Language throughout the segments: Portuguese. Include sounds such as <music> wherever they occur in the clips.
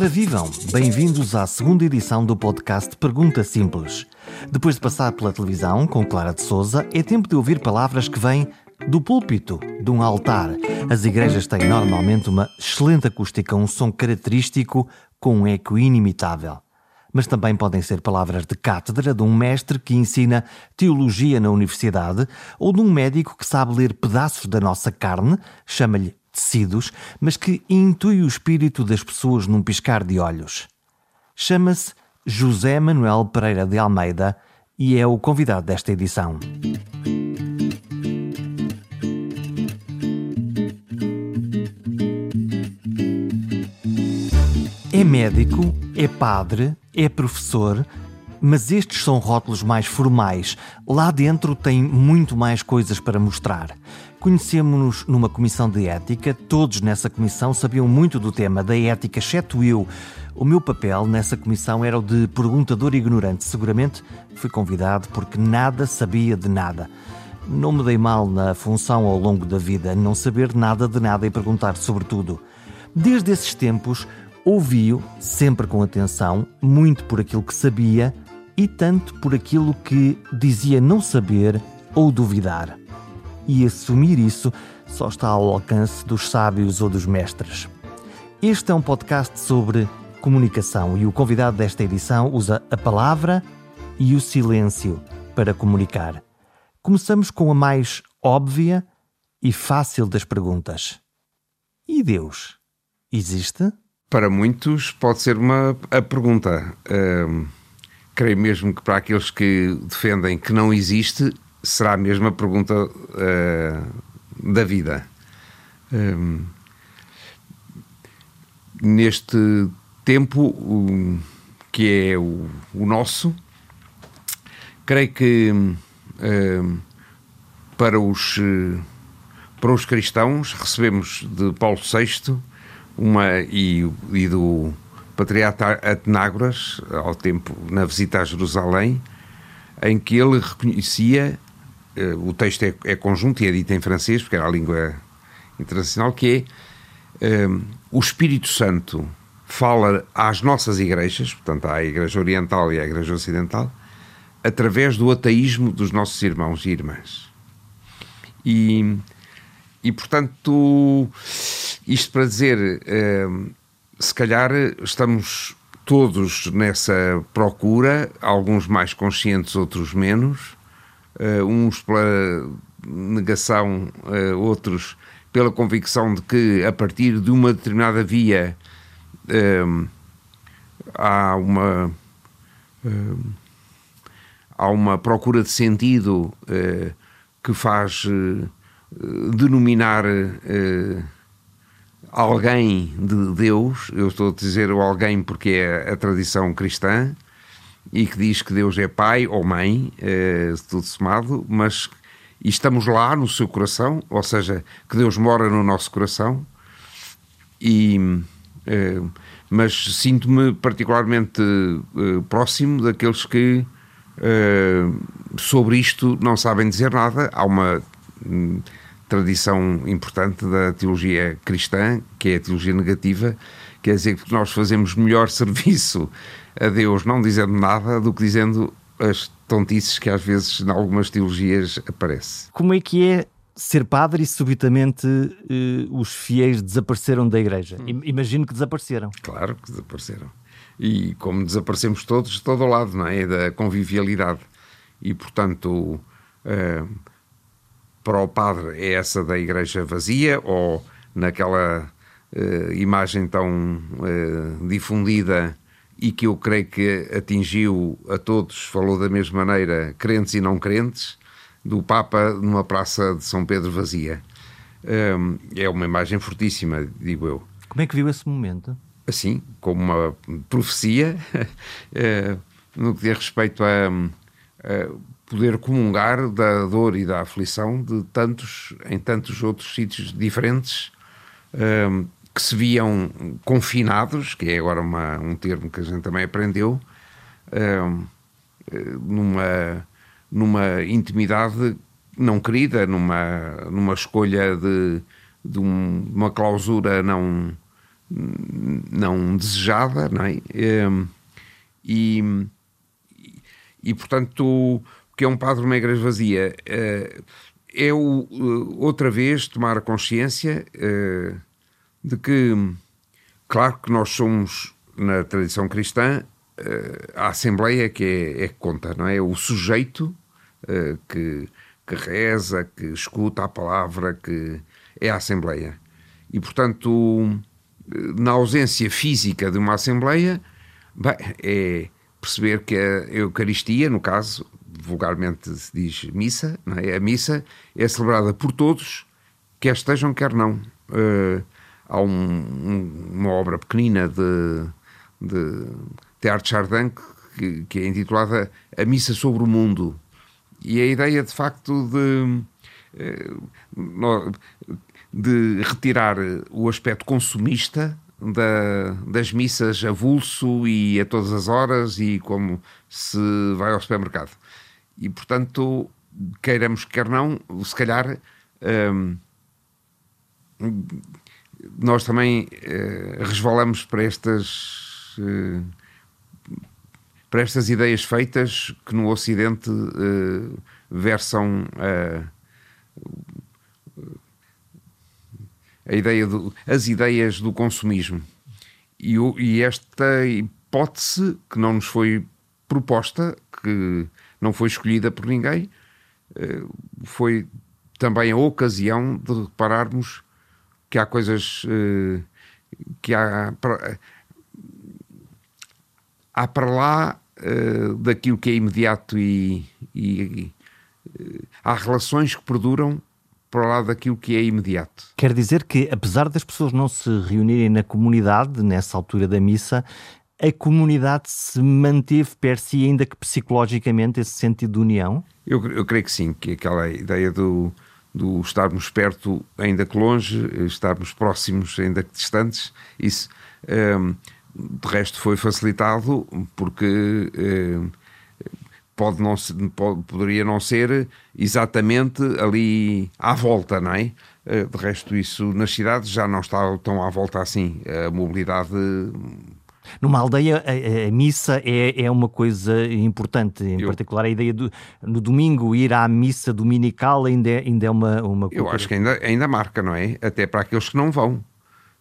Ora vivam, bem-vindos à segunda edição do podcast Pergunta Simples. Depois de passar pela televisão com Clara de Souza, é tempo de ouvir palavras que vêm do púlpito, de um altar. As igrejas têm normalmente uma excelente acústica, um som característico com um eco inimitável. Mas também podem ser palavras de cátedra de um mestre que ensina teologia na universidade ou de um médico que sabe ler pedaços da nossa carne, chama-lhe tecidos, mas que intui o espírito das pessoas num piscar de olhos. Chama-se José Manuel Pereira de Almeida e é o convidado desta edição. É médico, é padre, é professor, mas estes são rótulos mais formais. Lá dentro tem muito mais coisas para mostrar. Conhecemos-nos numa comissão de ética, todos nessa comissão sabiam muito do tema da ética, exceto eu. O meu papel nessa comissão era o de perguntador ignorante. Seguramente fui convidado porque nada sabia de nada. Não me dei mal na função ao longo da vida, não saber nada de nada e perguntar sobre tudo. Desde esses tempos, ouvi-o, sempre com atenção, muito por aquilo que sabia, e tanto por aquilo que dizia não saber ou duvidar. E assumir isso só está ao alcance dos sábios ou dos mestres. Este é um podcast sobre comunicação e o convidado desta edição usa a palavra e o silêncio para comunicar. Começamos com a mais óbvia e fácil das perguntas: E Deus? Existe? Para muitos pode ser uma a pergunta. Creio mesmo que para aqueles que defendem que não existe, será a mesma pergunta uh, da vida. Um, neste tempo um, que é o, o, nosso, creio que um, para, os, para os cristãos recebemos de Paulo VI uma, e, e do patriarca Atenágoras, ao tempo na visita a Jerusalém, em que ele reconhecia, eh, o texto é, é, conjunto e é dito em francês, porque era a língua internacional, que é um, eh, o Espírito Santo fala às nossas igrejas, portanto à Igreja Oriental e à Igreja Ocidental, através do ateísmo dos nossos irmãos e irmãs. E, e portanto, isto para dizer, um, se calhar estamos todos nessa procura, alguns mais conscientes, outros menos, uh, uns pela negação, uh, outros pela convicção de que a partir de uma determinada via uh, há uma há uma procura de sentido que faz denominar alguém de Deus, eu estou a dizer o alguém porque é a tradição cristã, e que diz que Deus é pai ou mãe, é, tudo somado, mas estamos lá no seu coração, ou seja, que Deus mora no nosso coração, e, é, mas sinto-me particularmente é, próximo daqueles que sobre isto não sabem dizer nada. Há uma tradição importante da teologia cristã, que é a teologia negativa, quer dizer que nós fazemos melhor <laughs> serviço a Deus não dizendo nada do que dizendo as tontices que às vezes em algumas teologias aparece. Como é que é ser padre e subitamente eh, os fiéis desapareceram da igreja? Hum. Imagino que desapareceram. Claro que desapareceram. E como desaparecemos todos, de todo o lado, não é? Da convivialidade. E portanto, uh, para o padre é essa da igreja vazia ou naquela uh, imagem tão difundida e que eu creio que atingiu a todos, falou da mesma maneira, crentes e não crentes, do Papa numa praça de São Pedro vazia. Um, é uma imagem fortíssima, digo eu. Como é que viu esse momento? Assim, como uma profecia, uh, <laughs> no que diz respeito a, a poder comungar da dor e da aflição de tantos, em tantos outros sítios diferentes um, que se viam confinados, que é agora uma, um termo que a gente também aprendeu, um, numa, numa intimidade não querida, numa, numa escolha de, de um, uma clausura não, não desejada, não é? E, e portanto, o que é um padre numa igreja vazia eh, é o, outra vez tomar consciência eh, de que, claro que nós somos, na tradição cristã, a Assembleia que é, é que conta, não é? O sujeito que, que reza, que escuta a palavra, que é a Assembleia. E, portanto, na ausência física de uma Assembleia, bem, é perceber que a Eucaristia, no caso, vulgarmente se diz missa, é? a missa é celebrada por todos, quer estejam, quer não. Uh, há um, um, uma obra pequenina de, de Teatro Chardin que, que, é intitulada A Missa sobre o Mundo. E a ideia, de facto, de, eh, de retirar o aspecto consumista da, das missas a vulso e a todas as horas e como se vai ao supermercado. E, portanto, queiramos quer não, se calhar hum, nós também uh, resvalamos para estas uh, para estas ideias feitas que no Ocidente uh, versam a ideia do, as ideias do consumismo. E, e esta hipótese que não nos foi proposta, que não foi escolhida por ninguém, foi também a ocasião de repararmos que há coisas eh, que há há para lá eh, daquilo que é imediato e, e há relações que perduram para lá daquilo que é imediato. Quer dizer que, apesar das pessoas não se reunirem na comunidade, nessa altura da missa, a comunidade se manteve per si, ainda que psicologicamente, esse sentido de união? Eu, eu creio que sim, que aquela ideia do, do estarmos perto, ainda que longe, estarmos próximos, ainda que distantes, isso um, de resto foi facilitado porque um, pode não, pode, poderia não ser exatamente ali à volta, não é? Eh, de resto, isso nas cidades já não está tão à volta assim. A mobilidade numa aldeia, a, a missa é, é uma coisa importante, em eu, particular a ideia do no domingo ir à missa dominical ainda é, ainda é uma, uma Eu acho que ainda, ainda marca, não é? Até para aqueles que não vão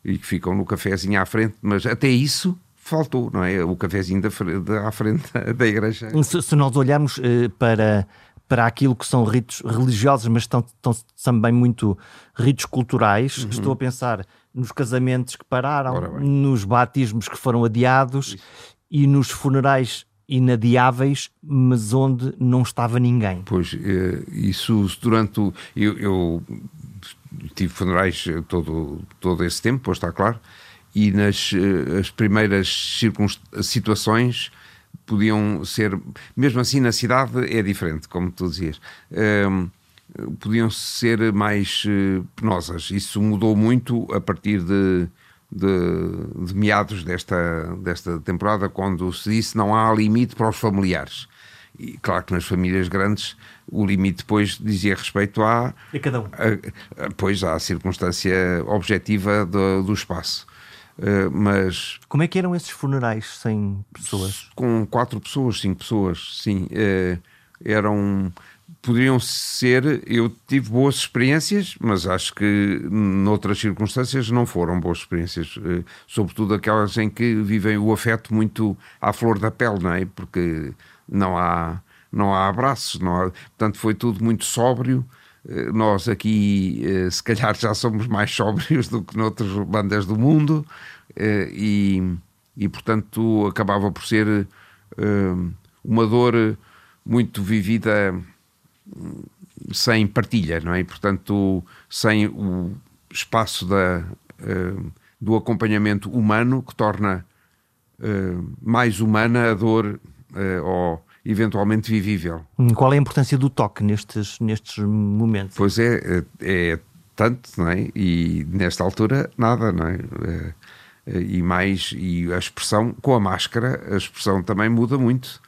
e que ficam no cafezinho à frente, mas até isso faltou, não é? O cafezinho da, da, à frente <laughs> da igreja. Se, se nós olharmos uh, para para aquilo que são ritos religiosos, mas estão, estão também muito ritos culturais. Uhum. Estou a pensar nos casamentos que pararam, nos batismos que foram adiados Isso. e nos funerais inadiáveis, mas onde não estava ninguém. Pois, eh, isso durante o. Eu, eu tive funerais todo, todo esse tempo, pois está claro, e nas eh, as primeiras situações podiam ser, mesmo assim na cidade é diferente, como tu dizias. Um, ehm, podiam ser mais uh, penosas. Isso mudou muito a partir de, de, de, meados desta, desta temporada, quando se disse não há limite para os familiares. E claro que nas famílias grandes o limite depois dizia respeito à. A cada um. A, a, pois à circunstância objetiva do, do espaço. Uh, mas. Como é que eram esses funerais sem pessoas? Com quatro pessoas, cinco pessoas, sim. Uh, eram poderiam ser. Eu tive boas experiências, mas acho que noutras circunstâncias não foram boas experiências, eh, sobretudo aquelas em que vivem o afeto muito à flor da pele, não é? Porque não há, não há abraços, não há, portanto foi tudo muito sóbrio. Eh, nós aqui, eh, se calhar, já somos mais <laughs> sóbrios do que noutras bandas do mundo, e, e portanto acabava por ser uma dor muito vivida sem partilha, não é? E, portanto, sem o espaço da, uh, do acompanhamento humano que torna uh, mais humana a dor uh, ou eventualmente vivível. Qual é a importância do toque nestes, nestes momentos? Pois é, é, é tanto, não é? E nesta altura, nada, não é? E mais, e a expressão com a máscara, a expressão também muda muito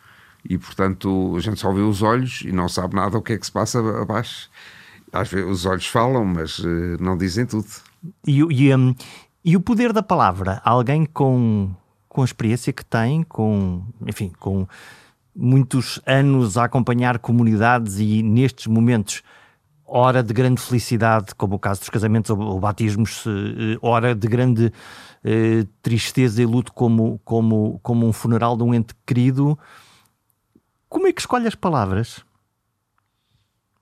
e portanto a gente só vê os olhos e não sabe nada o que é que se passa abaixo. Às vezes os olhos falam, mas uh, não dizem tudo. E, e, um, E o poder da palavra, alguém com, com a experiência que tem, com, enfim, com muitos anos a acompanhar comunidades e nestes momentos, hora de grande felicidade, como o caso dos casamentos ou, ou batismos, eh, hora de grande eh, tristeza e luto, como, como, como um funeral de um ente querido. Como é que escolhe as palavras?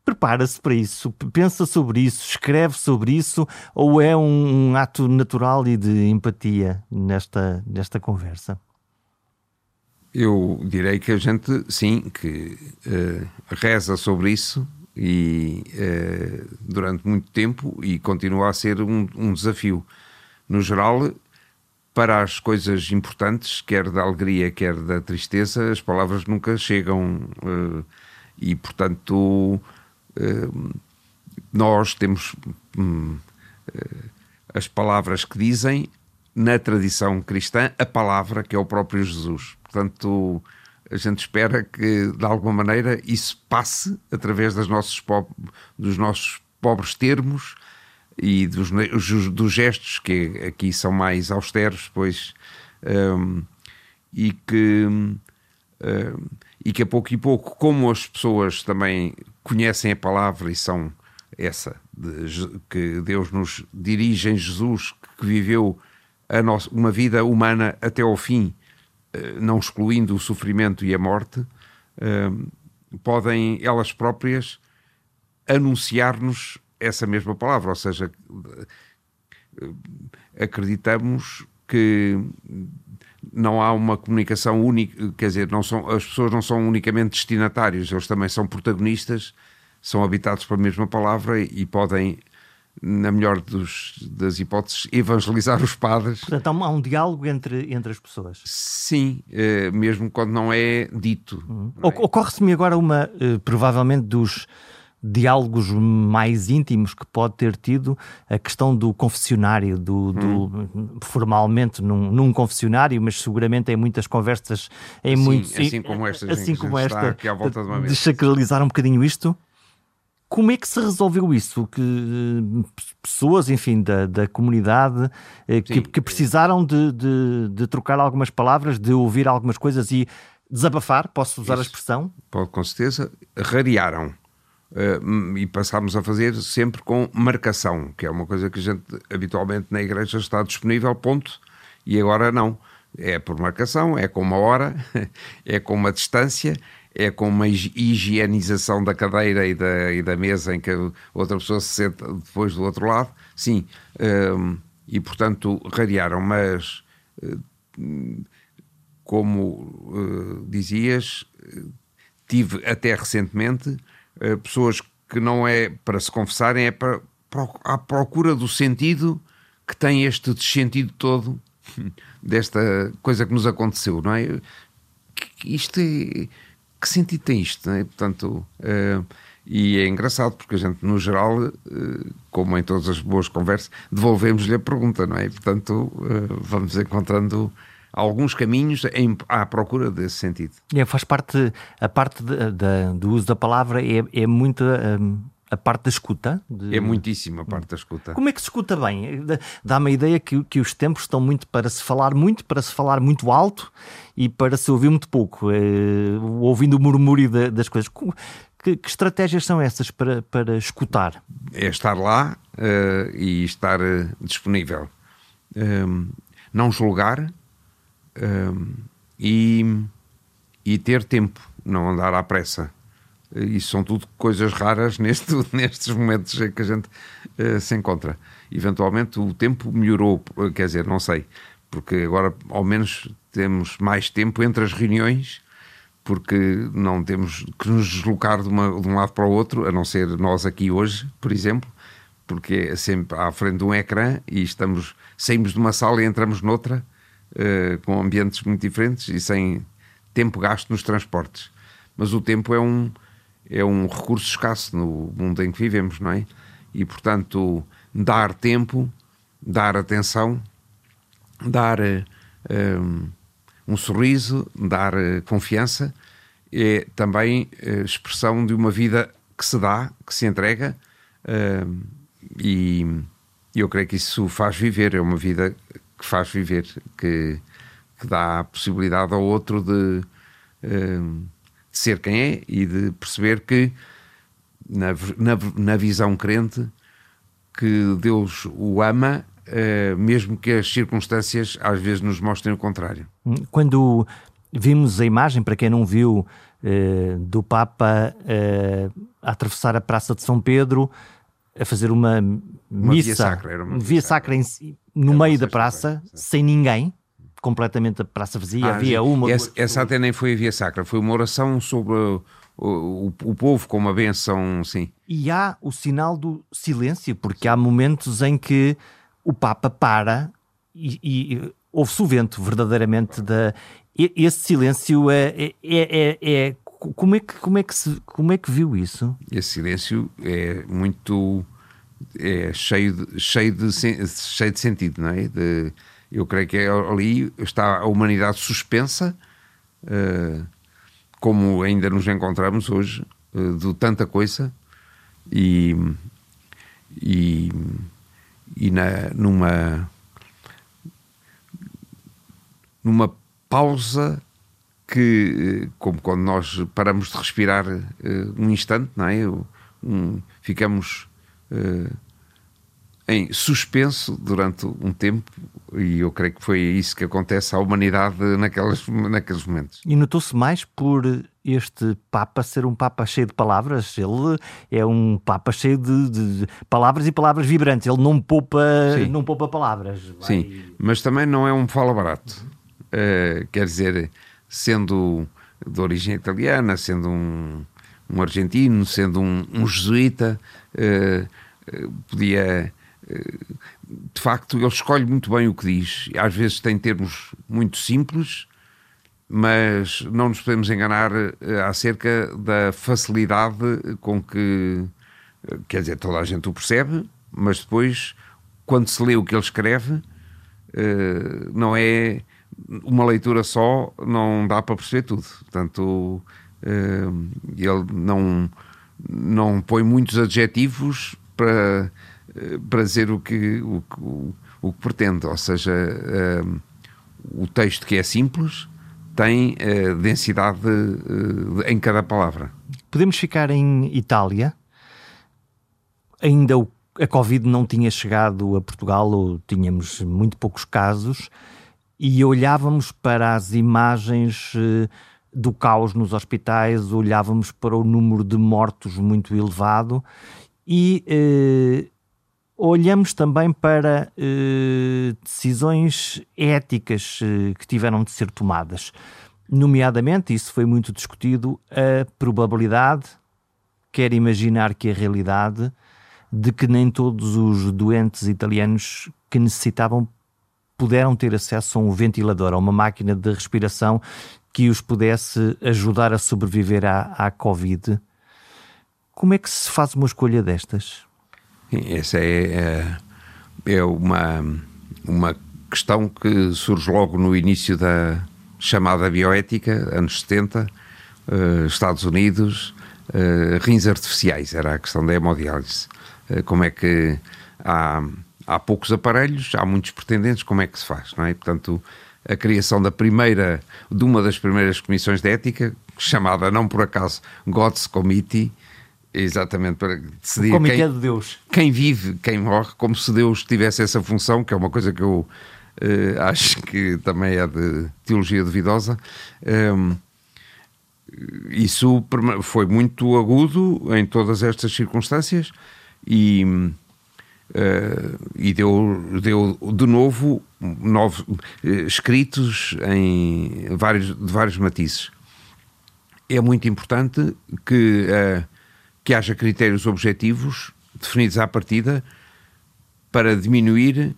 prepara-se para isso, pensa sobre isso, escreve sobre isso, ou é um, um ato natural e de empatia nesta, nesta conversa? Eu direi que a gente, sim, que uh, reza sobre isso e uh, durante muito tempo e continua a ser um, um, desafio. No geral, para as coisas importantes, quer da alegria, quer da tristeza, as palavras nunca chegam uh, e, portanto, nós temos hum, as palavras que dizem na tradição cristã a palavra que é o próprio Jesus. Portanto, a gente espera que de alguma maneira isso passe através das nossos dos nossos pobres termos e dos, dos gestos que aqui são mais austeros, pois um, e que um, e que a pouco e pouco, como as pessoas também conhecem a palavra e são essa de, que Deus nos dirige em Jesus, que viveu nossa, uma vida humana até ao fim, eh, não excluindo o sofrimento e a morte, eh, podem elas próprias anunciar-nos essa mesma palavra, ou seja, eh, acreditamos que não há uma comunicação única, quer dizer, não são, as pessoas não são unicamente destinatários, eles também são protagonistas, são habitados pela mesma palavra e podem, na melhor dos, das hipóteses, evangelizar os padres. Portanto, há um, diálogo entre, entre as pessoas. Sim, eh, mesmo quando não é dito. É? Ocorre-se-me agora uma, eh, provavelmente, dos diálogos mais íntimos que pode ter tido a questão do confessionário, do, do hum. formalmente num, num, confessionário, mas seguramente em muitas conversas, em assim, muitos, assim como esta, assim como esta, aqui à volta de, de sacralizar um bocadinho isto. Como é que se resolveu isso? Que eh, pessoas, enfim, da, da comunidade eh, que, que precisaram de, de, de, trocar algumas palavras, de ouvir algumas coisas e desabafar, posso usar isso. a expressão? Pode, com certeza, rarearam Uh, e passámos a fazer sempre com marcação, que é uma coisa que a gente habitualmente na igreja está disponível, ponto, e agora não. É por marcação, é com uma hora, <laughs> é com uma distância, é com uma higienização da cadeira e da, e da mesa em que outra pessoa se senta depois do outro lado. Sim, uh, e portanto radiaram, mas uh, como dizias, tive até recentemente eh, pessoas que não é para se confessarem, é para, para, à procura do sentido que tem este sentido todo <laughs> desta coisa que nos aconteceu, não é? Isto é. Que sentido tem isto? É? Portanto, uh, e é engraçado porque a gente, no geral, uh, como em todas as boas conversas, devolvemos-lhe a pergunta, não é? Portanto, vamos encontrando alguns caminhos em, à procura desse sentido. É, faz parte, a parte de, de, do uso da palavra é, é muito um, a parte da escuta. De... É muitíssimo a parte da escuta. Como é que se escuta bem? Dá-me a ideia que, que os tempos estão muito para se falar muito, para se falar muito alto e para se ouvir muito pouco, é, ouvindo o murmúrio das coisas. Que, que, estratégias são essas para, para escutar? É estar lá uh, e estar uh, disponível. Um, não julgar, e, e ter tempo, não andar à pressa. Isso são tudo coisas raras <laughs> neste, nestes momentos em que a gente uh, se encontra. Eventualmente o tempo melhorou, quer dizer, não sei, porque agora ao menos temos mais tempo entre as reuniões, porque não temos que nos deslocar de, uma, de um lado para o outro, a não ser nós aqui hoje, por exemplo, porque é sempre à frente de um ecrã e estamos, saímos de uma sala e entramos noutra com ambientes muito diferentes e sem tempo gasto nos transportes. Mas o tempo é um, é um recurso escasso no mundo em que vivemos, não é? E, portanto, dar tempo, dar atenção, dar um, um, sorriso, dar confiança, é também expressão de uma vida que se dá, que se entrega e, eu creio que isso faz viver, é uma vida que faz viver, que, que dá a possibilidade ao outro de, uh, de ser quem é e de perceber que, na, na, na visão crente, que Deus o ama, uh, mesmo que as circunstâncias às vezes nos mostrem o contrário. Quando vimos a imagem, para quem não viu, uh, do Papa a atravessar a Praça de São Pedro, a fazer uma, uma missa, via sacra, uma via sacra. em, no meio da praça, sem ninguém, completamente a praça vazia, ah, havia uma... Essa, essa até nem foi a via sacra, foi uma oração sobre o, o, o, povo com uma benção, sim. E há o sinal do silêncio, porque há momentos em que o Papa para e, e ouve-se o vento verdadeiramente da... Esse silêncio é, é, é, é como é que como é que se, como é que viu isso? Esse silêncio é muito é cheio de, cheio de cheio de sentido, não é? De, eu creio que é ali está a humanidade suspensa, uh, como ainda nos encontramos hoje, uh, de tanta coisa e e, e na, numa numa pausa que, eh, como quando nós paramos de respirar uh, um instante, não é? Um, ficamos uh, em suspenso durante um tempo e eu creio que foi isso que acontece à humanidade naquelas, naqueles momentos. E notou-se mais por este Papa ser um Papa cheio de palavras. Ele é um Papa cheio de, de palavras e palavras vibrantes. Ele não poupa, não poupa palavras. Vai... Sim, mas também não é um fala barato. Uh, quer dizer, sendo de origem italiana, sendo um, um argentino, sendo um, um jesuíta, uh, podia. Uh, de facto, ele escolhe muito bem o que diz. Às vezes tem termos muito simples, mas não nos podemos enganar acerca da facilidade com que. Quer dizer, toda a gente o percebe, mas depois, quando se lê o que ele escreve, não é uma leitura só não dá para perceber tudo. Portanto, uh, ele não, não põe muitos adjetivos para, uh, para dizer o que, o, o, o que pretende. Ou seja, uh, o texto que é simples tem densidade em cada palavra. Podemos ficar em Itália. Ainda o, a Covid não tinha chegado a Portugal, ou tínhamos muito poucos casos e olhávamos para as imagens eh, do caos nos hospitais, olhávamos para o número de mortos muito elevado e eh, olhamos também para eh, decisões éticas eh, que tiveram de ser tomadas. Nomeadamente, isso foi muito discutido, a probabilidade, quer imaginar que a realidade, de que nem todos os doentes italianos que necessitavam puderam ter acesso a um ventilador, a uma máquina de respiração que os pudesse ajudar a sobreviver à, à Covid. Como é que se faz uma escolha destas? Essa é, é, é uma, uma questão que surge logo no início da chamada bioética, anos 70, uh, eh, Estados Unidos, uh, rins artificiais, era a questão da hemodiálise. Uh, como é que há há poucos aparelhos, há muitos pretendentes, como é que se faz, não é? Portanto, a criação da primeira, de uma das primeiras comissões de ética, chamada não por acaso God's Committee, exatamente para decidir o quem, de Deus. quem vive, quem morre, como se Deus tivesse essa função, que é uma coisa que eu uh, acho que também é de teologia duvidosa. Um, ehm, isso foi muito agudo em todas estas circunstâncias e Uh, e deu, deu de novo novos, uh, escritos em vários, de vários matizes. É muito importante que, uh, que haja critérios objetivos definidos à partida para diminuir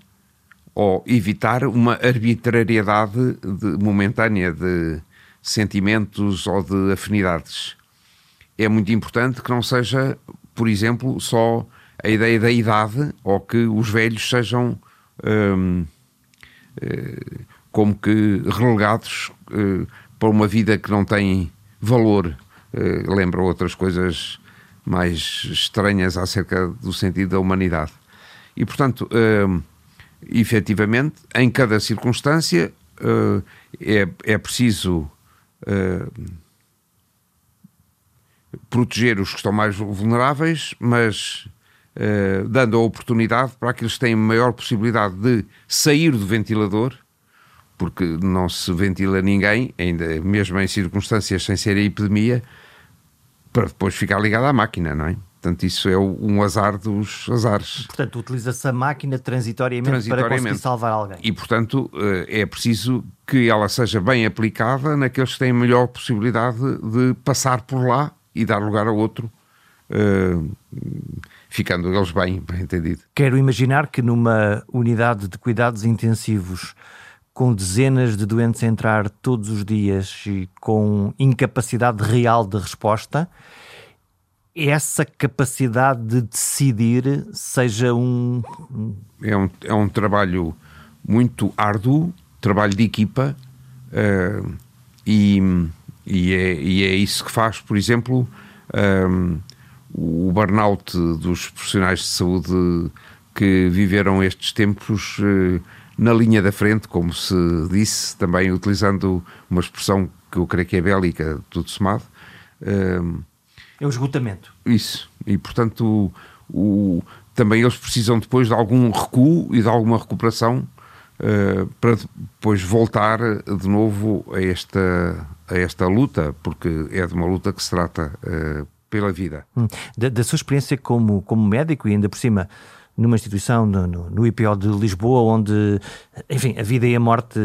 ou evitar uma arbitrariedade de, momentânea de sentimentos ou de afinidades. É muito importante que não seja, por exemplo, só a ideia da idade ou que os velhos sejam hum, eh, como que relegados uh, para uma vida que não tem valor. Uh, lembra outras coisas mais estranhas acerca do sentido da humanidade. E, portanto, uh, efetivamente, em cada circunstância, é, é preciso proteger os que estão mais vulneráveis, mas uh, dando a oportunidade para aqueles que têm maior possibilidade de sair do ventilador, porque não se ventila ninguém, ainda mesmo em circunstâncias sem ser a epidemia, para depois ficar ligado à máquina, não é? Portanto, isso é um azar dos azares. Portanto, utiliza-se a máquina transitoriamente, transitoriamente, para conseguir salvar alguém. E, portanto, eh, é preciso que ela seja bem aplicada naqueles que têm melhor possibilidade de passar por lá e dar lugar a outro, eh, ficando eles bem, bem entendido. Quero imaginar que numa unidade de cuidados intensivos com dezenas de doentes a entrar todos os dias e com incapacidade real de resposta, essa capacidade de decidir seja um. É um, é um trabalho muito árduo, trabalho de equipa, uh, e, e, é, e é isso que faz, por exemplo, um, eh, o burnout dos profissionais de saúde que viveram estes tempos uh, na linha da frente, como se disse, também utilizando uma expressão que eu creio que é bélica, tudo somado. Uh, é o esgotamento. Isso. E, portanto, o, o, também eles precisam depois de algum recuo e de alguma recuperação uh, para depois voltar de novo a esta, a esta luta, porque é de uma luta que se trata uh, pela vida. Hum. Da, da, sua experiência como, como médico e ainda por cima numa instituição no, no, no, IPO de Lisboa, onde, enfim, a vida e a morte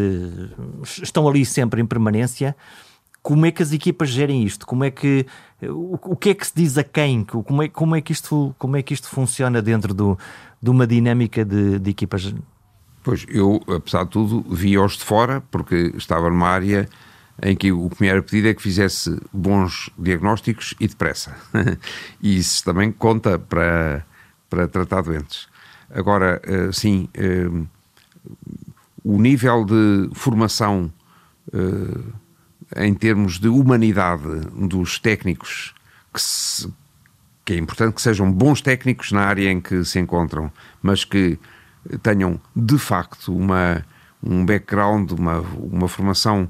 estão ali sempre em permanência. Como é que as equipas gerem isto? Como é que o, o que é que se diz a quem? Como é, como é que isto como é que isto funciona dentro do, de uma dinâmica de, de equipas? Pois eu, apesar de tudo, vi-os de fora porque estava numa área em que o que me era pedido é que fizesse bons diagnósticos e depressa. <laughs> e isso também conta para, para tratar doentes. Agora, eh, sim, eh, o nível de formação eh, em termos de humanidade dos técnicos, que, se, que, é importante que sejam bons técnicos na área em que se encontram, mas que tenham de facto uma, um background, uma, uma formação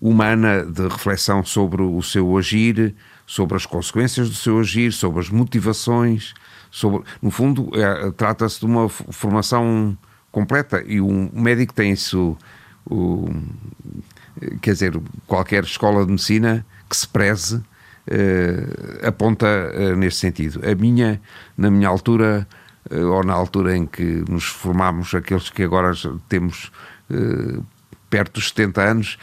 humana de reflexão sobre o seu agir, sobre as consequências do seu agir, sobre as motivações, sobre, no fundo, é, trata-se de uma formação completa e um médico tem isso. O, quer dizer, qualquer escola de medicina que se preze uh, aponta uh, neste sentido. A minha, na minha altura, ou na altura em que nos formámos, aqueles que agora temos perto dos 70 anos,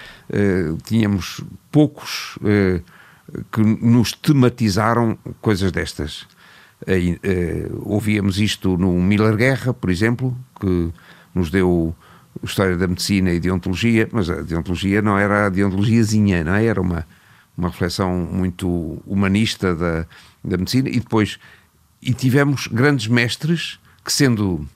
tínhamos poucos que nos tematizaram coisas destas. ouvíamos isto no Miller Guerra, por exemplo, que nos deu História da Medicina e Deontologia, mas a Deontologia não era a deontologiazinha, não é? Era uma, uma reflexão muito humanista da, da medicina e depois e tivemos grandes mestres que sendo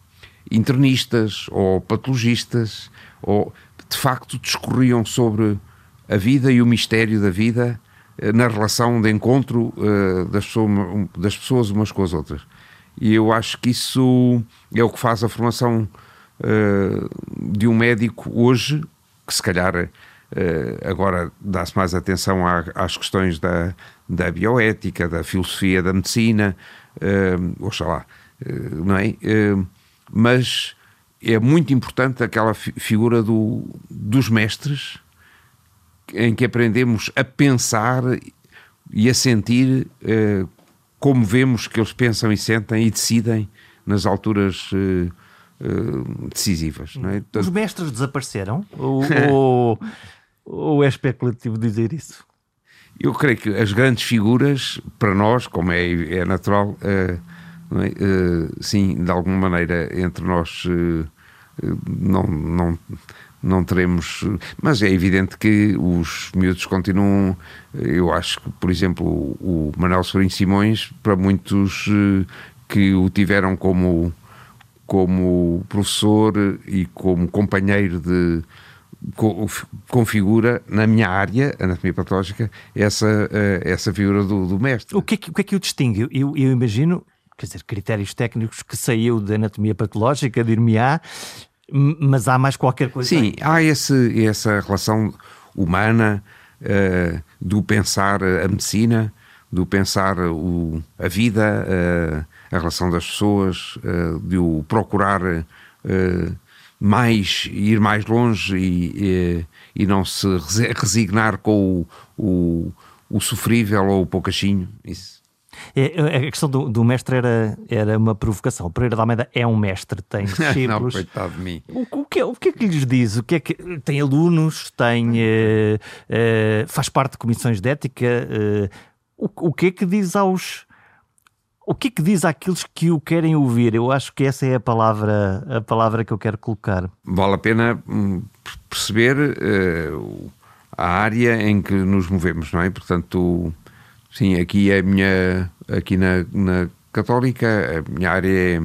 internistas ou patologistas ou de facto discorriam sobre a vida e o mistério da vida eh, na relação de encontro uh, das, pessoas, umas com as outras. E eu acho que isso é o que faz a formação uh, de um médico hoje, que se calhar agora dá-se mais atenção às questões da, da bioética, da filosofia da medicina, uh, oxalá, não é? mas é muito importante aquela fi figura do, dos mestres em que aprendemos a pensar e a sentir como vemos que eles pensam e sentem e decidem nas alturas uh, uh, decisivas. É? Os mestres desapareceram? ou, <laughs> ou, ou é especulativo dizer isso? Eu creio que as grandes figuras, para nós, como é, é natural, é? uh, sim, de alguma maneira, entre nós uh, não, não, não teremos. Mas é evidente que os miúdos continuam. Eu acho que, por exemplo, o Manuel Sobrinho Simões, para muitos que o tiveram como como professor e como companheiro de configura na minha área, anatomia patológica, essa, eh, essa figura do, do mestre. O que, é que, o que é que o distingue? Eu, eu imagino quer dizer, critérios técnicos que saiu da anatomia patológica, dir-me-á, mas há mais qualquer coisa. Sim, há esse, essa relação humana uh, do pensar a medicina, do pensar o, a vida, uh, a relação das pessoas, uh, de o procurar mais, ir mais longe e, e, e, não se resignar com o, o, o sofrível ou o poucachinho. Isso. É, é, a questão do, do, mestre era, era uma provocação. O Pereira da Almeida é um mestre, tem <laughs> discípulos. Não, coitado de mim. O, o, que, é, o que é que lhes diz? O que é que, tem alunos, tem, uh, uh, faz parte de comissões de ética. Uh, o, o que é que diz aos. O que é que diz àqueles que o querem ouvir? Eu acho que essa é a palavra, a palavra que eu quero colocar. Vale a pena hum, perceber a área em que nos movemos, não é? Portanto, Sim, aqui é a minha. Aqui na, na Católica, a minha área é,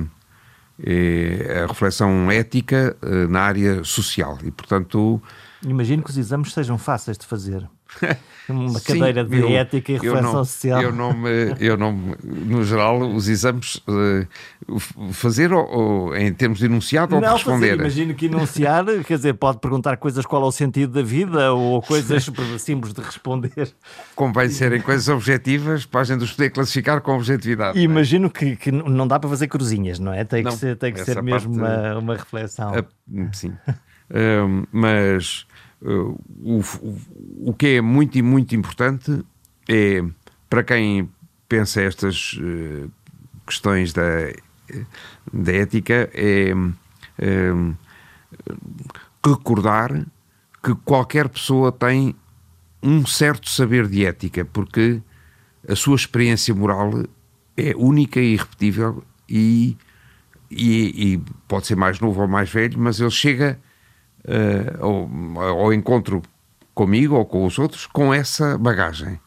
é a reflexão ética eh, na área social e, portanto. Imagino que os exames sejam fáceis de fazer. <laughs> Uma cadeira Sim, de eu, ética e reflexão não, social. Eu não, me, eu não no geral, os exames uh, fazer ou, ou, em termos de enunciado não, ou responder. Fazer, imagino que enunciar, <laughs> quer dizer, pode perguntar coisas qual é o sentido da vida ou coisas simples de responder. Convém serem coisas objetivas para a gente os poder classificar com objetividade. É? Imagino que, que não dá para fazer cruzinhas, não é? Tem que não, ser, tem que ser mesmo uma, uma reflexão. sim. uh, mas Uh, o, o, o que é muito e muito importante é, para quem pensa estas uh, questões da, da ética, é, é recordar que qualquer pessoa tem um certo saber de ética, porque a sua experiência moral é única e irrepetível e, e, e, pode ser mais novo ou mais velho, mas ele chega ao, ao encontro comigo ou com os outros com essa bagagem.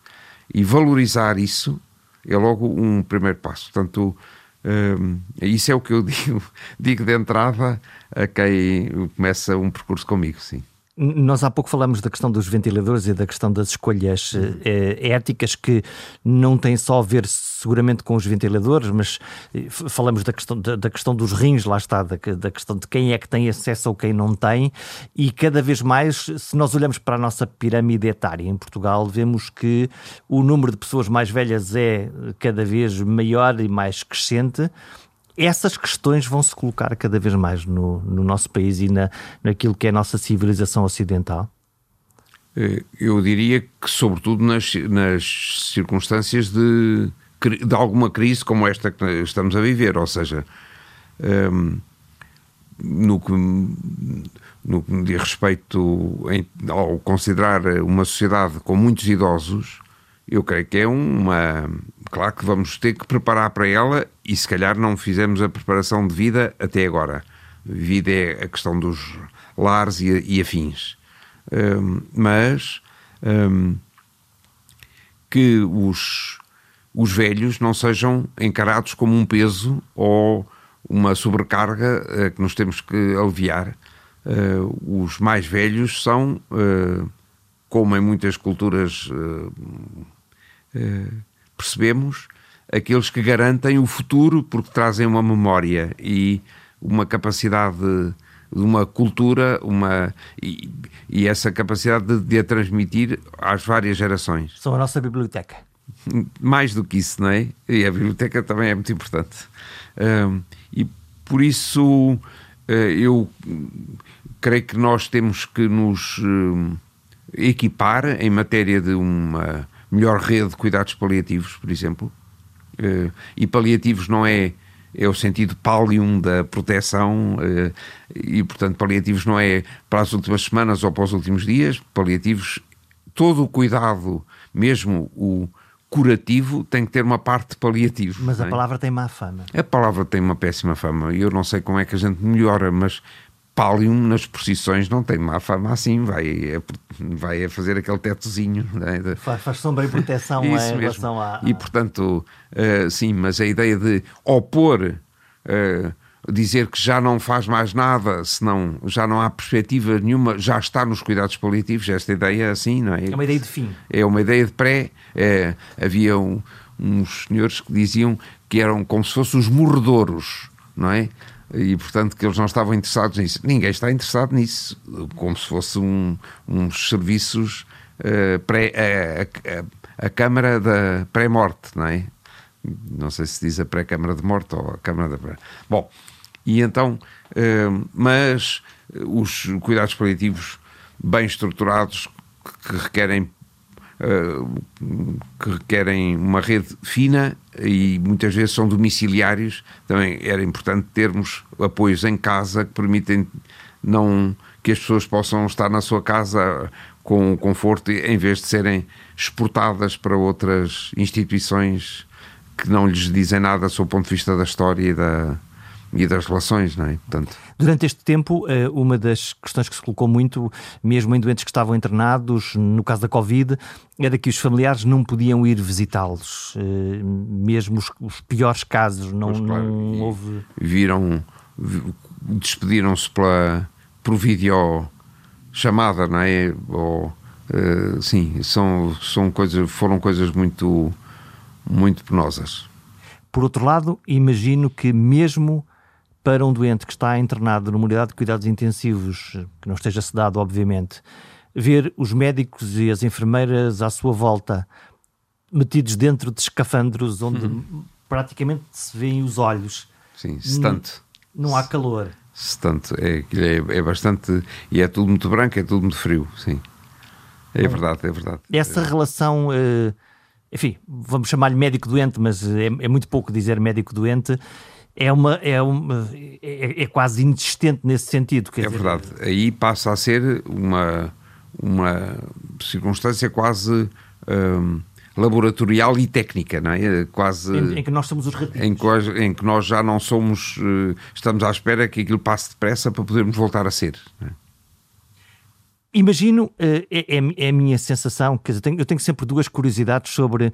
E valorizar isso é logo um primeiro passo. Portanto, eh, isso é o que eu <laughs> digo, digo de entrada a quem começa um percurso comigo, sim. Nós há pouco falamos da questão dos ventiladores e da questão das escolhas eh, éticas que não têm só a ver seguramente com os ventiladores, mas eh, falamos da questão, da, da, questão dos rins, lá está, da, da questão de quem é que tem acesso ou quem não tem, e cada vez mais, se nós olhamos para a nossa pirâmide etária em Portugal, vemos que o número de pessoas mais velhas é cada vez maior e mais crescente essas questões vão se colocar cada vez mais no, no nosso país e na, naquilo que é a nossa civilização ocidental? Eh, eu diria que, sobretudo, nas, nas circunstâncias de, de alguma crise como esta que estamos a viver, ou seja, ehm, no, que, no que diz respeito em, ao considerar uma sociedade com muitos idosos, eu creio que é uma. Claro que vamos ter que preparar para ela e se calhar não fizemos a preparação de vida até agora. Vida é a questão dos lares e, e afins. Um, mas um, que os, os velhos não sejam encarados como um peso ou uma sobrecarga uh, que nos temos que aliviar. Uh, os mais velhos são, uh, como em muitas culturas percebemos, aqueles que garantem o futuro porque trazem uma memória e uma capacidade de uma cultura uma, e, e essa capacidade de, de, a transmitir às várias gerações. São a nossa biblioteca. Mais do que isso, não é? E a biblioteca também é muito importante. Um, e por isso uh, eu creio que nós temos que nos uh, equipar em matéria de uma melhor rede de cuidados paliativos, por exemplo. Uh, e paliativos não é é o sentido palium da proteção uh, e portanto paliativos não é para as últimas semanas ou para os últimos dias paliativos todo o cuidado mesmo o curativo tem que ter uma parte de paliativo mas a é? palavra tem má fama a palavra tem uma péssima fama e eu não sei como é que a gente melhora mas Pallium nas procissões não tem má fama assim, vai, vai a fazer aquele tetozinho. Né? Faz, faz sombra e proteção <laughs> em mesmo. relação a. E portanto, uh, sim, mas a ideia de opor. Uh, dizer que já não faz mais nada, senão já não há perspectiva nenhuma, já está nos cuidados paliativos, esta ideia assim, não é? É uma ideia de fim. É uma ideia de pré. É, havia um, uns senhores que diziam que eram como se fossem os morredouros, não é? E portanto que eles não estavam interessados nisso. Ninguém está interessado nisso, como se fosse um, uns serviços uh, pré, a, a, a Câmara da pré-morte, não é? Não sei se diz a pré-Câmara de Morte ou a Câmara da pré. Bom, e então, uh, mas os cuidados paliativos bem estruturados que requerem que requerem uma rede fina e muitas vezes são domiciliários. Também era importante termos apoios em casa que permitem não que as pessoas possam estar na sua casa com conforto em vez de serem exportadas para outras instituições que não lhes dizem nada sob o ponto de vista da história e da, e das relações, não é? Portanto... Durante este tempo, eh, uma das questões que se colocou muito, mesmo em doentes que estavam internados, no caso da Covid, era que os familiares não podiam ir visitá-los, eh, mesmo os, os, piores casos, não, pois, claro. não houve... Viram, despediram-se pela, por vídeo chamada, não é? Ou, uh, sim, são, são coisas, foram coisas muito, muito penosas. Por outro lado, imagino que mesmo para um doente que está internado numa unidade de cuidados intensivos, que não esteja sedado, obviamente, ver os médicos e as enfermeiras à sua volta metidos dentro de escafandros onde uhum. praticamente se vêem os olhos. Sim, tanto. Não, não há calor. tanto é, é, é bastante. E é tudo muito branco, é tudo muito frio, sim. É verdade, é verdade. Essa é. relação, eh, enfim, vamos chamar-lhe médico-doente, mas é, é muito pouco dizer médico-doente é, uma, é, uma, é, é quase inexistente nesse sentido. é dizer... verdade. Aí passa a ser uma, uma circunstância quase um, laboratorial e técnica, não é? Quase, em, em que nós somos os ratinhos. Em que, em que nós já não somos, uh, estamos à espera que aquilo passe depressa para podermos voltar a ser. É? Imagino, eh, é, é, é, a minha sensação, quer dizer, eu tenho sempre duas curiosidades sobre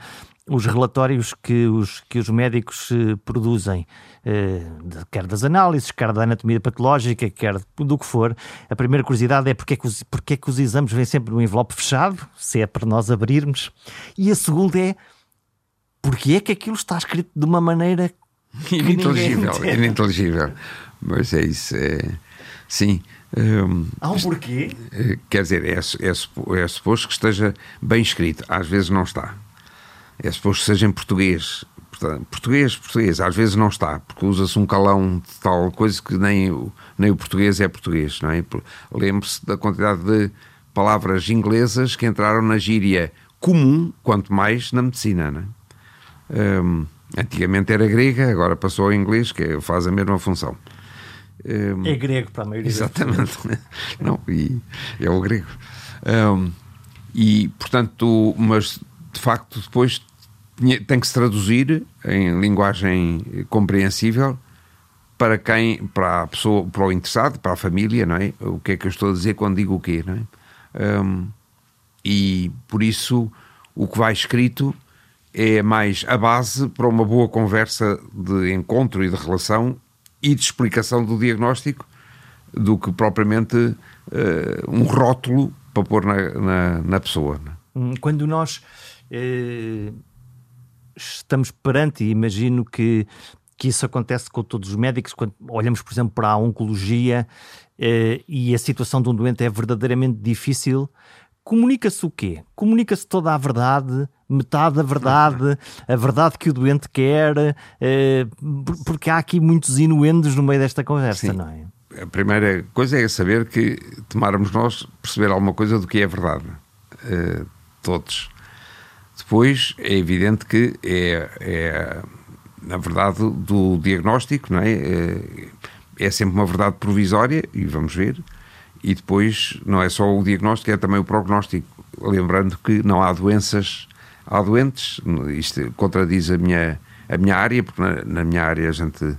os relatórios que os, que os médicos eh, produzem, eh, quer das análises, quer da anatomia patológica, quer do que for. A primeira curiosidade é porque é que os, porque é que os exames vêm sempre no envelope fechado, se é para nós abrirmos. E a segunda é porque é que aquilo está escrito de uma maneira <laughs> ininteligível, ininteligível. Mas é isso, é... sim. Há um porquê? Eh, quer dizer, é, é, é suposto que esteja bem escrito, às vezes não está. É suposto que seja em português. Portanto, português, português, às vezes não está, porque usa-se um calão de tal coisa que nem o, nem o português é português, não é? Lembre-se da quantidade de palavras inglesas que entraram na gíria comum, quanto mais na medicina, não é? Antigamente era grega, agora passou ao inglês, que faz a mesma função. Um, é grego para a maioria. Exatamente. Não, e é o grego. Um, e, portanto, mas de facto depois tem que se traduzir em linguagem compreensível para quem, para a pessoa, para o interessado, para a família, não é? O que é que eu estou a dizer quando digo o quê, não é? Um, e por isso o que vai escrito é mais a base para uma boa conversa de encontro e de relação e de explicação do diagnóstico do que propriamente uh, um rótulo para pôr na, na, na pessoa. É? Hum, quando nós uh, estamos perante, imagino que, que isso acontece com todos os médicos, quando olhamos, por exemplo, para a oncologia uh, e a situação de um doente é verdadeiramente difícil, comunica-se o quê? Comunica-se toda a verdade, metade da verdade, a verdade que o doente quer, eh, porque há aqui muitos inuendos no meio desta conversa, Sim. não é? A primeira coisa é saber que tomarmos nós perceber alguma coisa do que é verdade. Uh, todos. Depois é evidente que é, é na verdade do diagnóstico, não é? é? É sempre uma verdade provisória e vamos ver. E depois não é só o diagnóstico, é também o prognóstico. Lembrando que não há doenças há doentes, isto contradiz a minha, a minha área, porque na, na, minha área a gente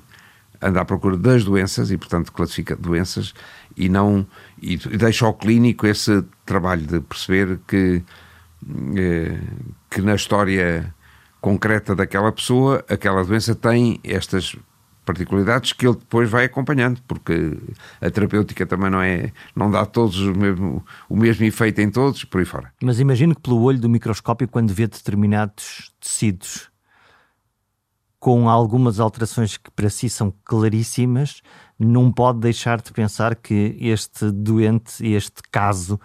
anda à procura das doenças e, portanto, classifica doenças e não e deixa ao clínico esse trabalho de perceber que, eh, que na história concreta daquela pessoa, aquela doença tem estas particularidades que ele depois vai acompanhando, porque a terapêutica também não é, não dá todos o mesmo, o mesmo efeito em todos, por aí fora. Mas imagino que pelo olho do microscópio, quando vê determinados tecidos, com algumas alterações que para si são claríssimas, não pode deixar de pensar que este doente, este caso,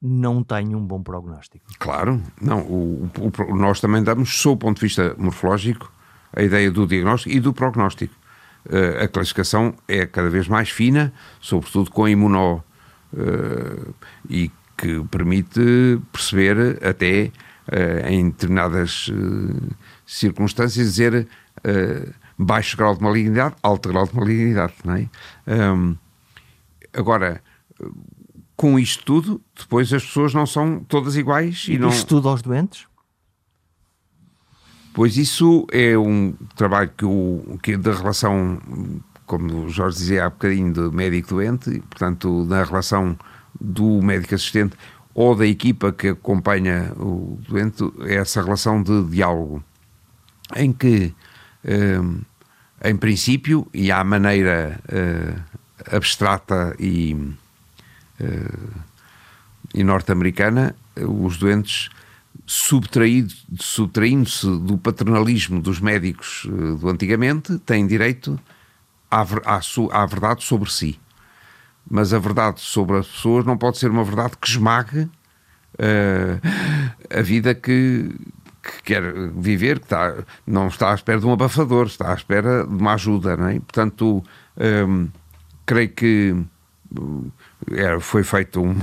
não tem um bom prognóstico. Claro, não. O, o, nós também damos, sob o ponto de vista morfológico, a ideia do diagnóstico e do prognóstico. Uh, a classificação é cada vez mais fina, sobretudo com a imuno, uh, e que permite perceber até uh, em determinadas circunstâncias dizer baixo grau de malignidade, alto grau de malignidade, não é? Um, agora, com isto tudo, depois as pessoas não são todas iguais e, e não... Isto tudo aos doentes? Pois isso é um trabalho que, o, que da relação, como o Jorge dizia há bocadinho, de médico-doente, portanto, na relação do médico assistente ou da equipa que acompanha o doente, é essa relação de diálogo, em que Hum, em princípio, e à maneira uh, abstrata e, uh, e norte-americana, os doentes subtraindo-se do paternalismo dos médicos uh, do antigamente, têm direito à, à, à, verdade sobre si. Mas a verdade sobre as pessoas não pode ser uma verdade que esmague a vida que, que quer viver, que está, não está à espera de um abafador, está à espera de uma ajuda, não é? Portanto, hum, creio que é, foi feito um,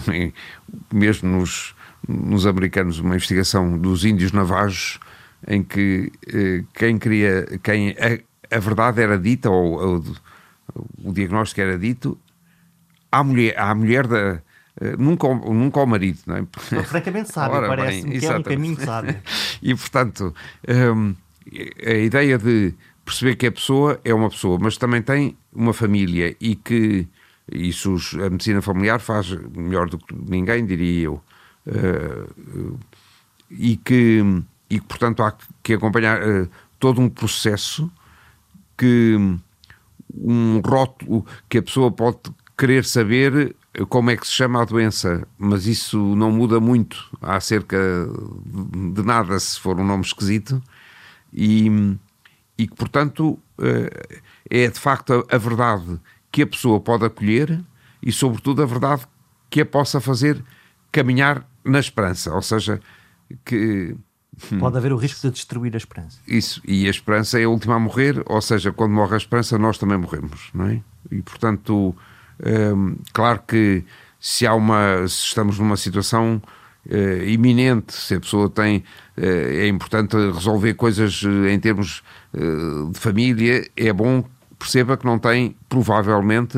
<laughs> mesmo nos, nos americanos uma investigação dos índios navajos em que eh, quem queria quem a, a, verdade era dita ou, ou o diagnóstico era dito à mulher à mulher da eh, nunca, nunca ao marido, não é? francamente sábio, parece-me que é um caminho sábio. <laughs> e, portanto, um, a ideia de perceber que a pessoa é uma pessoa, mas também tem uma família e que isso a medicina familiar faz melhor do que ninguém, diria eu. Uh, e, que, e que, portanto, há que acompanhar uh, todo um processo que um rótulo que a pessoa pode querer saber como é que se chama a doença, mas isso não muda muito acerca de nada se for um nome esquisito, e, e que, portanto, eh, é de facto a, verdade que a pessoa pode acolher e, sobretudo, a verdade que a possa fazer caminhar na esperança, ou seja, que. Hum, pode haver o risco de destruir a esperança. Isso, e a esperança é a última a morrer, ou seja, quando morre a esperança, nós também morremos, não é? E portanto, um, claro que se há uma, se estamos numa situação uh, iminente, se a pessoa tem, uh, é importante resolver coisas uh, em termos de família, é bom perceba que não tem provavelmente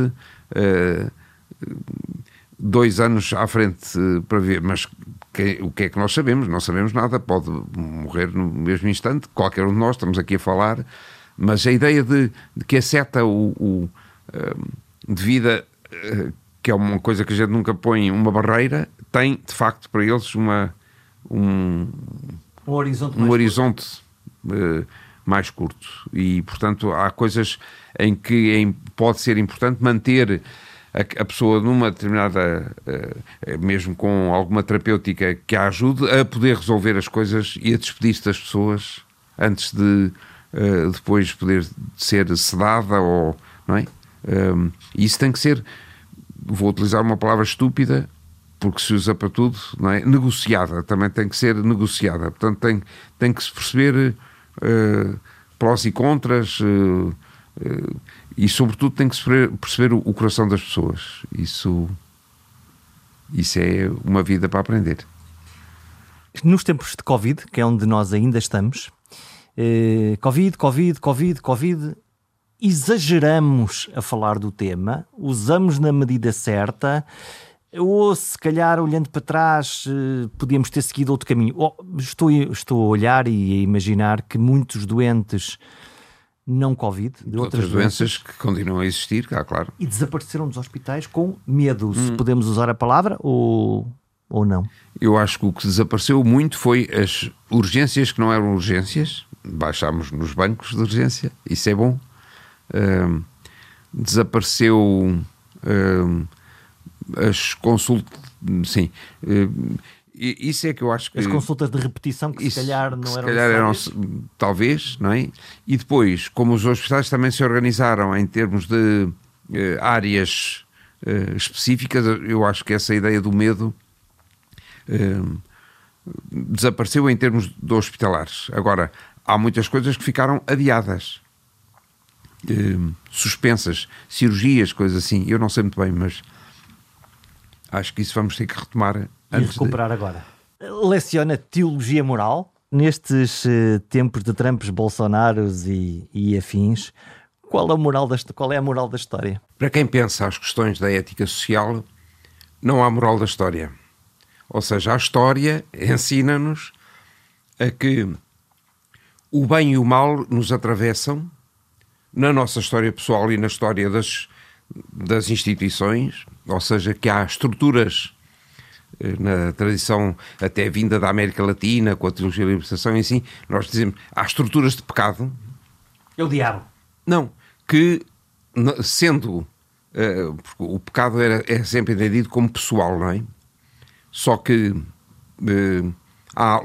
dois anos à frente para ver, mas que, o que é que nós sabemos? Não sabemos nada, pode morrer no mesmo instante, qualquer um de nós, estamos aqui a falar, mas a ideia de, de que a seta o, o de vida, eh, que é uma coisa que a gente nunca põe uma barreira, tem de facto para eles uma, um, um horizonte, um mais, horizonte curto. Mais curto. E, portanto, há coisas em que é, pode ser importante manter a, a pessoa numa determinada, uh, mesmo com alguma terapêutica que a ajude a poder resolver as coisas e a despedir-se das pessoas antes de uh, depois poder ser sedada ou, não é? Um, isso tem que ser, vou utilizar uma palavra estúpida, porque se usa para tudo, não é? negociada, também tem que ser negociada. Portanto, tem, tem que se perceber uh, prós e contras uh, e, sobretudo, tem que perceber o, coração das pessoas. Isso, isso é uma vida para aprender. Nos tempos de Covid, que é onde nós ainda estamos, Covid, Covid, Covid, Covid, exageramos a falar do tema, usamos na medida certa, ou se calhar olhando para trás eh, podíamos ter seguido outro caminho. Oh, estou, estou a olhar e a imaginar que muitos doentes não Covid, de outras, outras doenças, doenças, que continuam a existir, cá, claro. E desapareceram dos hospitais com medo, hum. se podemos usar a palavra ou, ou não. Eu acho que o que desapareceu muito foi as urgências que não eram urgências, baixámos nos bancos de urgência, isso é bom desapareceu as consultas, sim, isso é que eu acho que. As consultas de repetição que isso, se calhar não se eram. calhar eram talvez, não é? E depois, como os hospitais também se organizaram em termos de eh, áreas eh, específicas, eu acho que essa ideia do medo eh, desapareceu em termos de hospitalares. Agora, há muitas coisas que ficaram adiadas. Suspensas, cirurgias, coisas assim. Eu não sei muito bem, mas acho que isso vamos ter que retomar e recuperar de... agora. Leciona teologia moral nestes uh, tempos de Trumps, Bolsonaros e, e afins. Qual é, a moral da, qual é a moral da história? Para quem pensa as questões da ética social, não há moral da história. Ou seja, a história ensina-nos a que o bem e o mal nos atravessam na nossa história pessoal e na história das, das instituições, ou seja, que há estruturas eh, na tradição até vinda da América Latina, com a teologia da libertação e assim, nós dizemos, há estruturas de pecado. É o diabo. Não, que sendo, uh, o pecado era, é sempre entendido como pessoal, não é? Só que uh, há,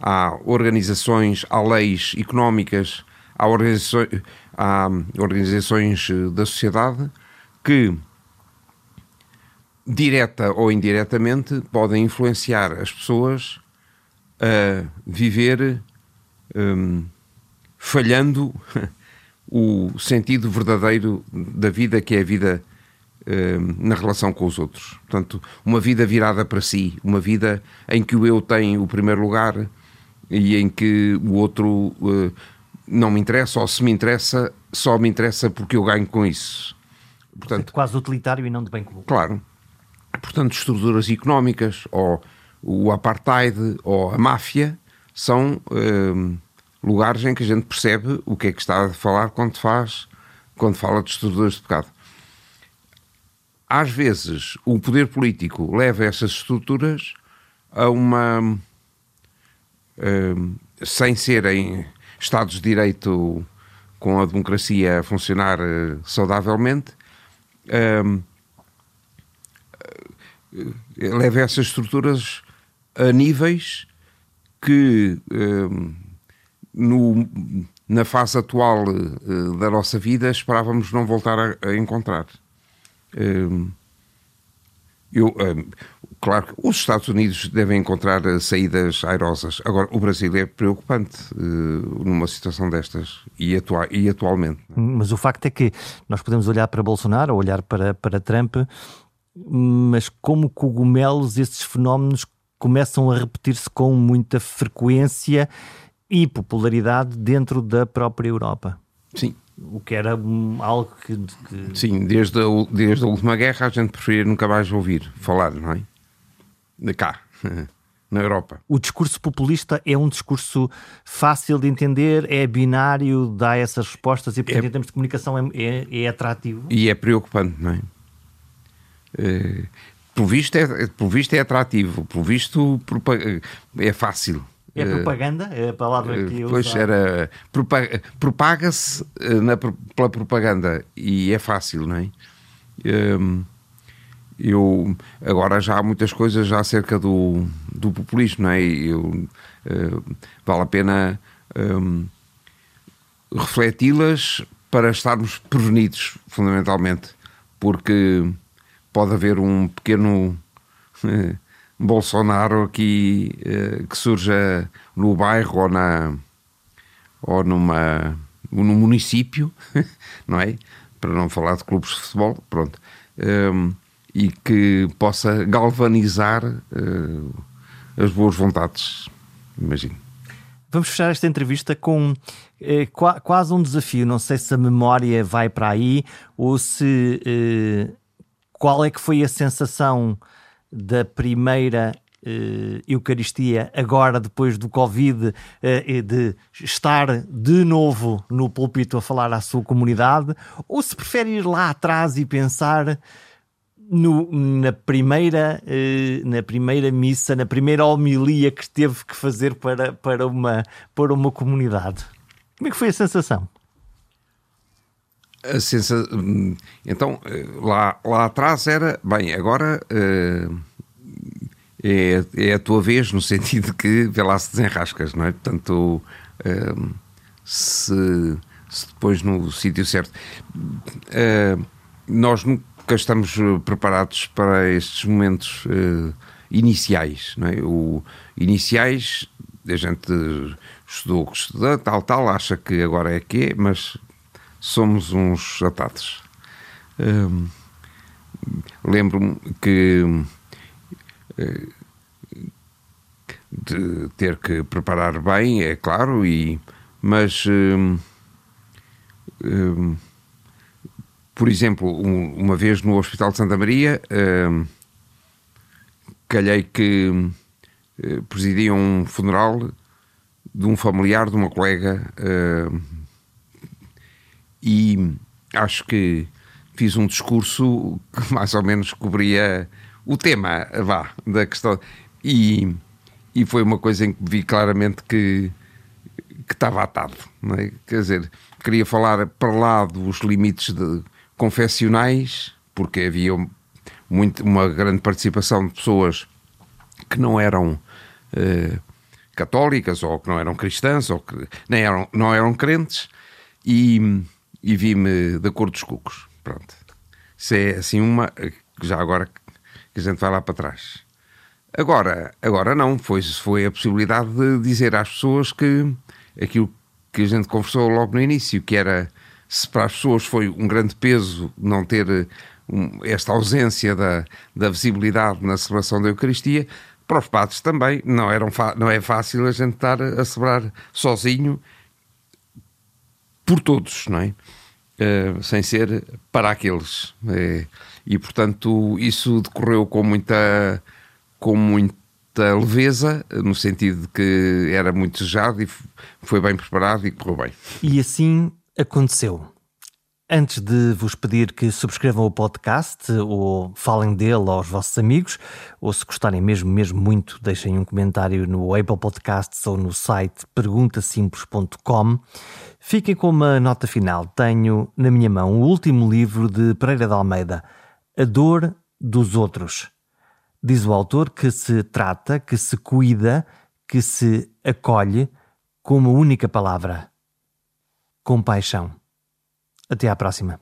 há organizações, há leis económicas, há organizações, há organizações da sociedade que direta ou indiretamente, podem influenciar as pessoas a viver um, falhando <laughs> o sentido verdadeiro da vida, que é a vida um, na relação com os outros. Portanto, uma vida virada para si, uma vida em que o eu tem o primeiro lugar e em que o outro uh, não me interessa, ou se me interessa, só me interessa porque eu ganho com isso. Portanto, quase utilitário e não de bem comum. Claro portanto, estruturas económicas, ou o apartheid, ou a máfia, são um, lugares em que a gente percebe o que é que está a falar quando faz, quando fala de estruturas de pecado. Às vezes, o poder político leva essas estruturas a uma. Um, sem serem Estados de Direito com a democracia a funcionar uh, saudavelmente, um, eh, leva essas estruturas a níveis que um, no, na fase atual uh, da nossa vida esperávamos não voltar a, a encontrar. Um, eu, um, claro que os Estados Unidos devem encontrar eh, saídas airosas. Agora, o Brasil é preocupante uh, numa situação destas e, atua e atualmente. Mas o facto é que nós podemos olhar para Bolsonaro olhar para, para Trump mas como cogumelos, esses fenómenos começam a repetir-se com muita frequência e popularidade dentro da própria Europa. Sim. O que era algo que. que... Sim, desde a, desde a última guerra a gente preferia nunca mais ouvir falar, não é? De cá. <laughs> na Europa. O discurso populista é um discurso fácil de entender, é binário, dá essas respostas e, portanto, é, em termos de comunicação, é, é, é atrativo. E é preocupante, não é? Uh, por visto é, por visto é atrativo, por visto é fácil. É propaganda? É a palavra que eu Pois era. Propaga-se pela propaganda e é fácil, não é? Um, eu, agora já há muitas coisas já acerca do, do populismo, não é? Eu, vale a pena um, refleti-las para estarmos prevenidos, fundamentalmente, porque pode haver um pequeno eh, Bolsonaro aqui eh, que surja no bairro ou, na, ou numa, num município, <laughs> não é? Para não falar de clubes de futebol, pronto. Um, ehm, e que possa galvanizar uh, as boas vontades, imagino. Vamos fechar esta entrevista com eh, quase um desafio. Não sei se a memória vai para aí ou se eh, qual é que foi a sensação da primeira uh, Eucaristia agora, depois do Covid, uh, de estar de novo no púlpito a falar à sua comunidade? Ou se prefere ir lá atrás e pensar no, na, primeira, uh, na primeira missa, na primeira homilia que teve que fazer para, para, uma, para uma comunidade? Como é que foi a sensação? A sensação, então, lá, lá atrás era, bem, agora uh, é, é a tua vez, no <laughs> sentido que vê lá se desenrascas, não é? Portanto, uh, se, se, depois no sítio certo. Uh, nós nunca estamos preparados para estes momentos iniciais, não é? O, iniciais, a gente estudou o que estuda, tal, tal, acha que agora é que é, mas somos uns atados. Lembro-me que de ter que preparar bem, é claro, e, mas hum, hum, por exemplo, um, uma vez no Hospital de Santa Maria, hum, calhei que hum, presidia um funeral de um familiar de uma colega hum, e acho que fiz um discurso que <laughs> mais ou menos cobria o tema, vá, da questão. E, e foi uma coisa em que vi claramente que, que estava atado. É? Quer dizer, queria falar para lá dos limites de, confessionais, porque havia muito, uma grande participação de pessoas que não eram eh, católicas ou que não eram cristãs ou que nem eram, não eram crentes e, e vi-me de acordo dos cucos. Pronto. Isso é assim uma, já agora que a gente vai lá para trás. Agora, agora não, foi, foi a possibilidade de dizer às pessoas que aquilo que a gente conversou logo no início, que era se para as pessoas foi um grande peso não ter um, esta ausência da, da visibilidade na celebração da Eucaristia, para os padres também não, eram não é fácil a gente estar a celebrar sozinho por todos, não é? Uh, sem ser para aqueles. É, e portanto isso decorreu com muita, com muita leveza, no sentido de que era muito desejado e foi bem preparado e correu bem. E assim aconteceu. Antes de vos pedir que subscrevam o podcast ou falem dele aos vossos amigos, ou se gostarem mesmo, mesmo muito, deixem um comentário no Apple Podcasts ou no site perguntasimples.com. Fiquem com uma nota final. Tenho na minha mão o último livro de Pereira de Almeida, A Dor dos Outros. Diz o autor que se trata, que se cuida, que se acolhe com uma única palavra: compaixão. Até à próxima.